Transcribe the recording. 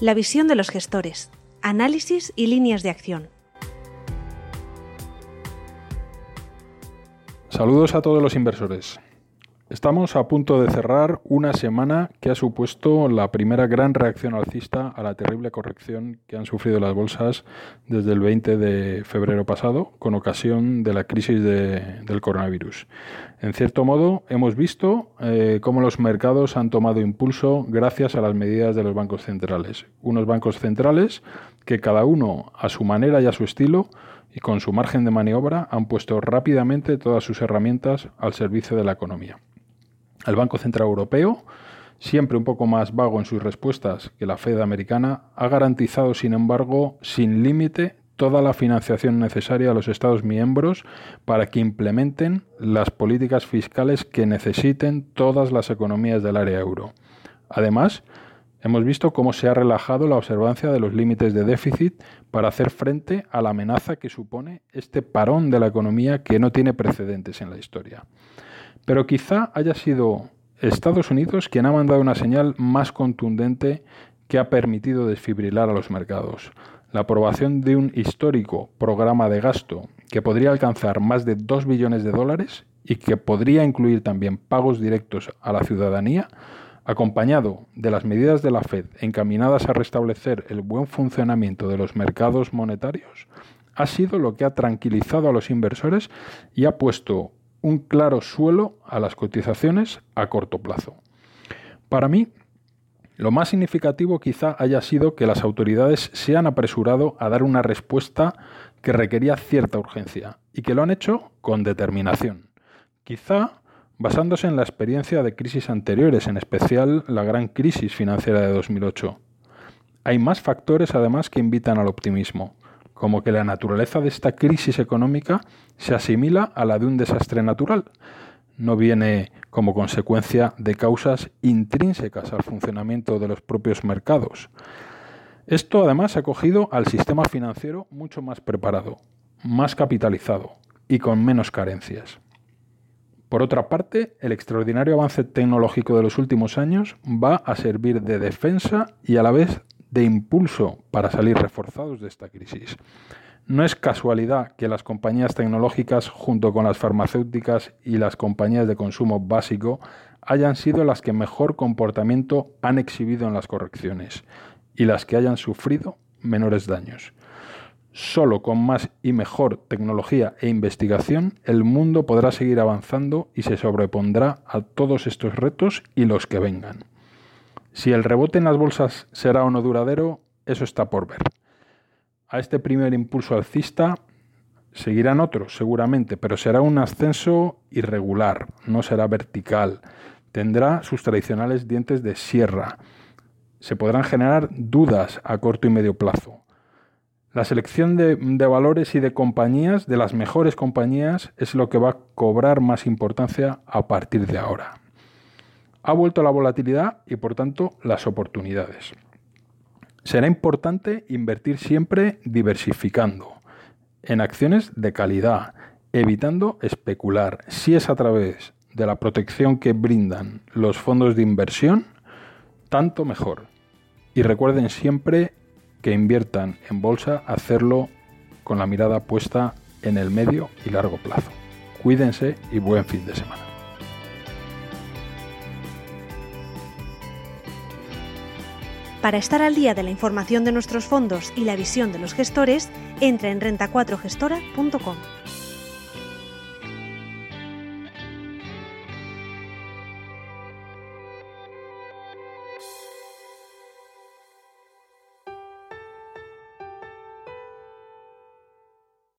La visión de los gestores, análisis y líneas de acción. Saludos a todos los inversores. Estamos a punto de cerrar una semana que ha supuesto la primera gran reacción alcista a la terrible corrección que han sufrido las bolsas desde el 20 de febrero pasado con ocasión de la crisis del coronavirus. En cierto modo, hemos visto eh, cómo los mercados han tomado impulso gracias a las medidas de los bancos centrales. Unos bancos centrales que cada uno a su manera y a su estilo y con su margen de maniobra han puesto rápidamente todas sus herramientas al servicio de la economía. El Banco Central Europeo, siempre un poco más vago en sus respuestas que la Fed americana, ha garantizado, sin embargo, sin límite toda la financiación necesaria a los Estados miembros para que implementen las políticas fiscales que necesiten todas las economías del área euro. Además, hemos visto cómo se ha relajado la observancia de los límites de déficit para hacer frente a la amenaza que supone este parón de la economía que no tiene precedentes en la historia. Pero quizá haya sido Estados Unidos quien ha mandado una señal más contundente que ha permitido desfibrilar a los mercados. La aprobación de un histórico programa de gasto que podría alcanzar más de 2 billones de dólares y que podría incluir también pagos directos a la ciudadanía, acompañado de las medidas de la Fed encaminadas a restablecer el buen funcionamiento de los mercados monetarios, ha sido lo que ha tranquilizado a los inversores y ha puesto un claro suelo a las cotizaciones a corto plazo. Para mí, lo más significativo quizá haya sido que las autoridades se han apresurado a dar una respuesta que requería cierta urgencia y que lo han hecho con determinación. Quizá basándose en la experiencia de crisis anteriores, en especial la gran crisis financiera de 2008. Hay más factores además que invitan al optimismo como que la naturaleza de esta crisis económica se asimila a la de un desastre natural. No viene como consecuencia de causas intrínsecas al funcionamiento de los propios mercados. Esto además ha cogido al sistema financiero mucho más preparado, más capitalizado y con menos carencias. Por otra parte, el extraordinario avance tecnológico de los últimos años va a servir de defensa y a la vez de impulso para salir reforzados de esta crisis. No es casualidad que las compañías tecnológicas, junto con las farmacéuticas y las compañías de consumo básico, hayan sido las que mejor comportamiento han exhibido en las correcciones y las que hayan sufrido menores daños. Solo con más y mejor tecnología e investigación, el mundo podrá seguir avanzando y se sobrepondrá a todos estos retos y los que vengan. Si el rebote en las bolsas será o no duradero, eso está por ver. A este primer impulso alcista seguirán otros, seguramente, pero será un ascenso irregular, no será vertical. Tendrá sus tradicionales dientes de sierra. Se podrán generar dudas a corto y medio plazo. La selección de, valores y de compañías, de las mejores compañías, es lo que va a cobrar más importancia a partir de ahora. Ha vuelto la volatilidad y por tanto las oportunidades. Será importante invertir siempre diversificando en acciones de calidad, evitando especular. Si es a través de la protección que brindan los fondos de inversión, tanto mejor. Y recuerden siempre que inviertan en bolsa, hacerlo con la mirada puesta en el medio y largo plazo. Cuídense y buen fin de semana. Para estar al día de la información de nuestros fondos y la visión de los gestores, entra en renta4gestora.com.